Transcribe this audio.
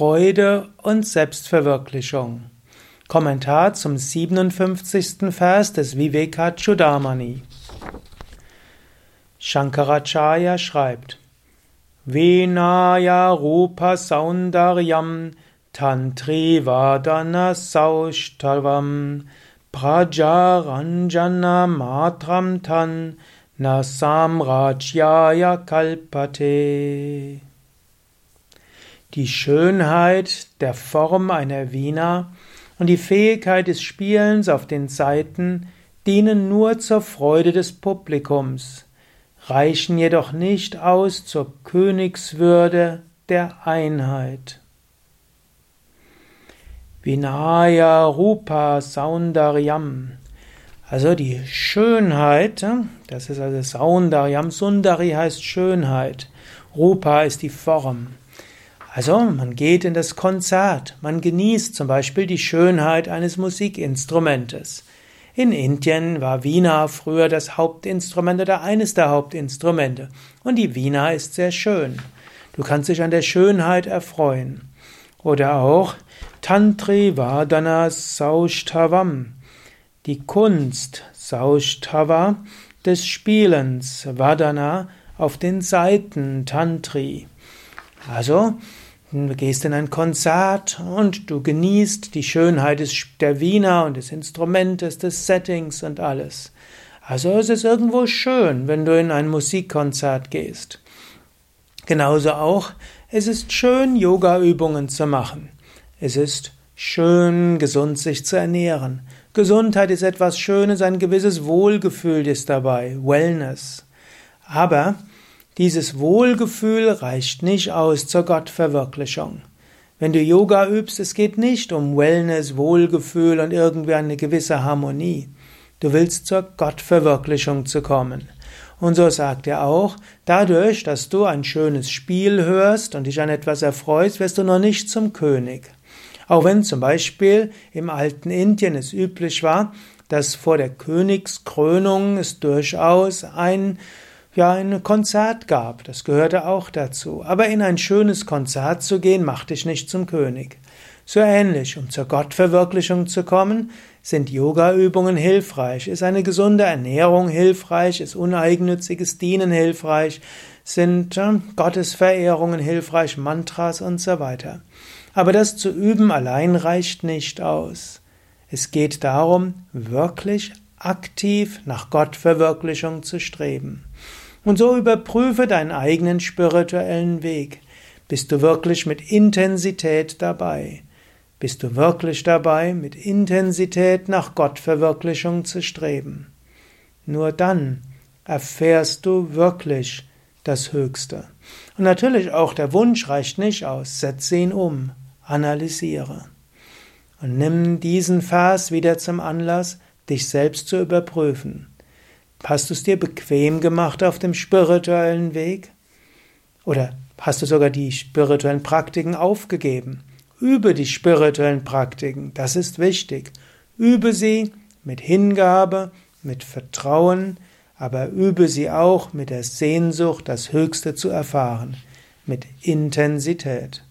Freude und Selbstverwirklichung. Kommentar zum 57. Vers des Vivekachudamani. Shankaracharya schreibt: Vinaya Rupa Saundaryam Tantri Vadana Saushtavam Prajaranjana Matram Tan Nasam Rajyaya Kalpate die Schönheit der Form einer Vina und die Fähigkeit des Spielens auf den Saiten dienen nur zur Freude des Publikums, reichen jedoch nicht aus zur Königswürde der Einheit. Vinaya Rupa Saundaryam. Also die Schönheit, das ist also Saundaryam. Sundari heißt Schönheit. Rupa ist die Form. Also man geht in das Konzert, man genießt zum Beispiel die Schönheit eines Musikinstrumentes. In Indien war Vina früher das Hauptinstrument oder eines der Hauptinstrumente. Und die Vina ist sehr schön. Du kannst dich an der Schönheit erfreuen. Oder auch Tantri Vadana Saushtavam. Die Kunst Saushtava des Spielens. Vadana auf den Seiten Tantri. Also, Du gehst in ein Konzert und du genießt die Schönheit der Wiener und des Instrumentes, des Settings und alles. Also es ist irgendwo schön, wenn du in ein Musikkonzert gehst. Genauso auch, es ist schön, Yoga-Übungen zu machen. Es ist schön, gesund sich zu ernähren. Gesundheit ist etwas Schönes, ein gewisses Wohlgefühl ist dabei, Wellness. Aber dieses Wohlgefühl reicht nicht aus zur Gottverwirklichung. Wenn du Yoga übst, es geht nicht um Wellness, Wohlgefühl und irgendwie eine gewisse Harmonie. Du willst zur Gottverwirklichung zu kommen. Und so sagt er auch, dadurch, dass du ein schönes Spiel hörst und dich an etwas erfreust, wirst du noch nicht zum König. Auch wenn zum Beispiel im alten Indien es üblich war, dass vor der Königskrönung es durchaus ein ja ein Konzert gab, das gehörte auch dazu. Aber in ein schönes Konzert zu gehen, macht dich nicht zum König. So ähnlich, um zur Gottverwirklichung zu kommen, sind Yoga-Übungen hilfreich, ist eine gesunde Ernährung hilfreich, ist uneigennütziges Dienen hilfreich, sind äh, Gottesverehrungen hilfreich, Mantras und so weiter. Aber das zu üben allein reicht nicht aus. Es geht darum, wirklich aktiv nach Gottverwirklichung zu streben. Und so überprüfe deinen eigenen spirituellen Weg. Bist du wirklich mit Intensität dabei? Bist du wirklich dabei, mit Intensität nach Gottverwirklichung zu streben? Nur dann erfährst du wirklich das Höchste. Und natürlich auch der Wunsch reicht nicht aus. Setze ihn um, analysiere. Und nimm diesen Vers wieder zum Anlass, dich selbst zu überprüfen. Hast du es dir bequem gemacht auf dem spirituellen Weg? Oder hast du sogar die spirituellen Praktiken aufgegeben? Übe die spirituellen Praktiken, das ist wichtig. Übe sie mit Hingabe, mit Vertrauen, aber übe sie auch mit der Sehnsucht, das Höchste zu erfahren, mit Intensität.